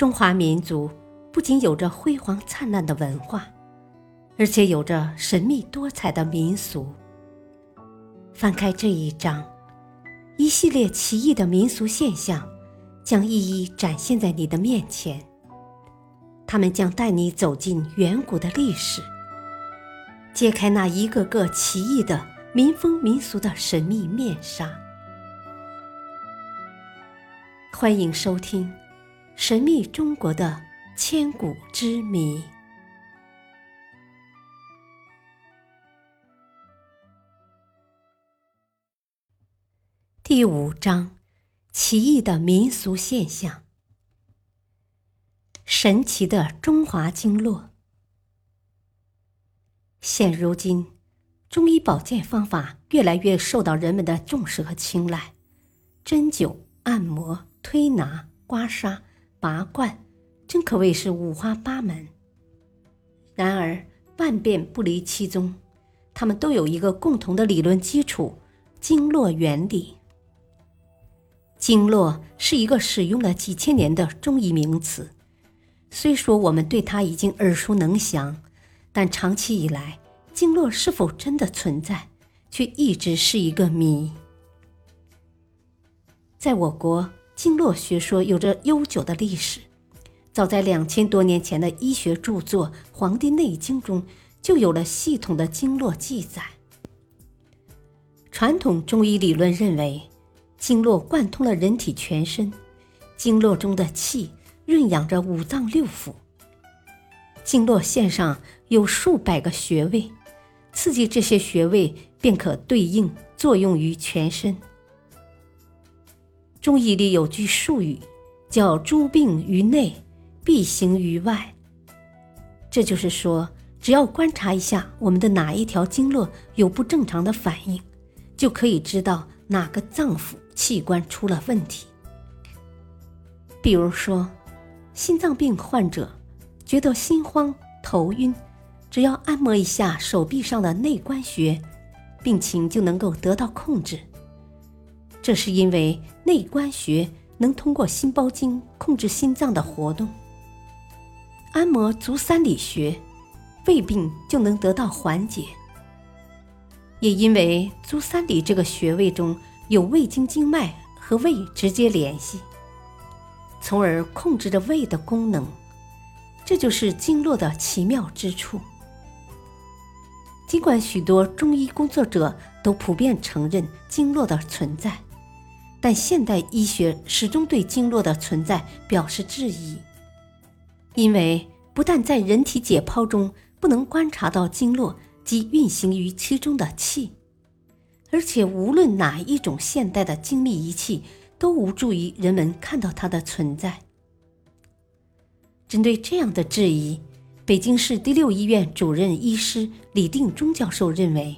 中华民族不仅有着辉煌灿烂的文化，而且有着神秘多彩的民俗。翻开这一章，一系列奇异的民俗现象将一一展现在你的面前。他们将带你走进远古的历史，揭开那一个个奇异的民风民俗的神秘面纱。欢迎收听《神秘中国的千古之谜》第五章：奇异的民俗现象。神奇的中华经络。现如今，中医保健方法越来越受到人们的重视和青睐，针灸、按摩、推拿、刮痧、拔罐，真可谓是五花八门。然而，万变不离其宗，它们都有一个共同的理论基础——经络原理。经络是一个使用了几千年的中医名词。虽说我们对它已经耳熟能详，但长期以来，经络是否真的存在，却一直是一个谜。在我国，经络学说有着悠久的历史，早在两千多年前的医学著作《黄帝内经》中就有了系统的经络记载。传统中医理论认为，经络贯通了人体全身，经络中的气。润养着五脏六腑，经络线上有数百个穴位，刺激这些穴位便可对应作用于全身。中医里有句术语，叫“诸病于内，必行于外”。这就是说，只要观察一下我们的哪一条经络有不正常的反应，就可以知道哪个脏腑器官出了问题。比如说。心脏病患者觉得心慌、头晕，只要按摩一下手臂上的内关穴，病情就能够得到控制。这是因为内关穴能通过心包经控制心脏的活动。按摩足三里穴，胃病就能得到缓解。也因为足三里这个穴位中有胃经经脉和胃直接联系。从而控制着胃的功能，这就是经络的奇妙之处。尽管许多中医工作者都普遍承认经络的存在，但现代医学始终对经络的存在表示质疑，因为不但在人体解剖中不能观察到经络及运行于其中的气，而且无论哪一种现代的精密仪器。都无助于人们看到它的存在。针对这样的质疑，北京市第六医院主任医师李定忠教授认为，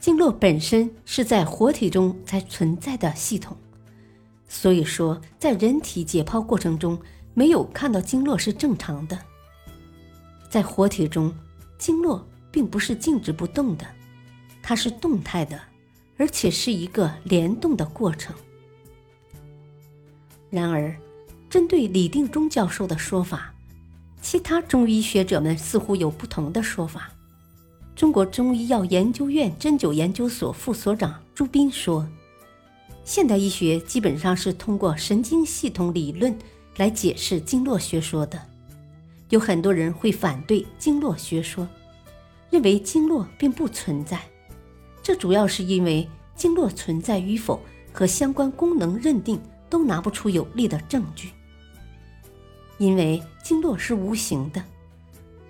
经络本身是在活体中才存在的系统，所以说在人体解剖过程中没有看到经络是正常的。在活体中，经络并不是静止不动的，它是动态的，而且是一个联动的过程。然而，针对李定中教授的说法，其他中医学者们似乎有不同的说法。中国中医药研究院针灸研究所副所长朱斌说：“现代医学基本上是通过神经系统理论来解释经络学说的。有很多人会反对经络学说，认为经络并不存在。这主要是因为经络存在与否和相关功能认定。”都拿不出有力的证据，因为经络是无形的，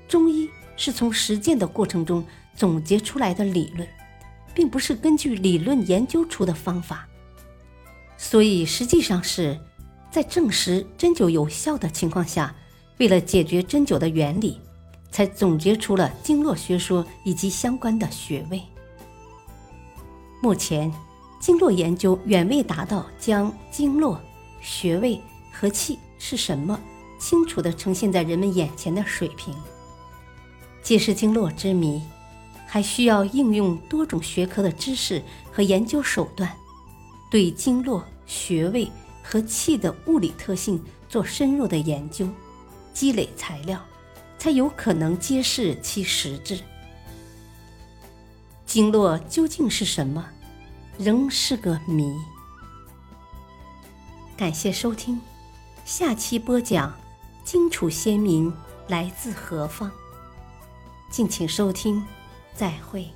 中医是从实践的过程中总结出来的理论，并不是根据理论研究出的方法，所以实际上是在证实针灸有效的情况下，为了解决针灸的原理，才总结出了经络学说以及相关的穴位。目前。经络研究远未达到将经络、穴位和气是什么清楚地呈现在人们眼前的水平。揭示经络之谜，还需要应用多种学科的知识和研究手段，对经络、穴位和气的物理特性做深入的研究，积累材料，才有可能揭示其实质。经络究竟是什么，仍是个谜。感谢收听，下期播讲荆楚先民来自何方？敬请收听，再会。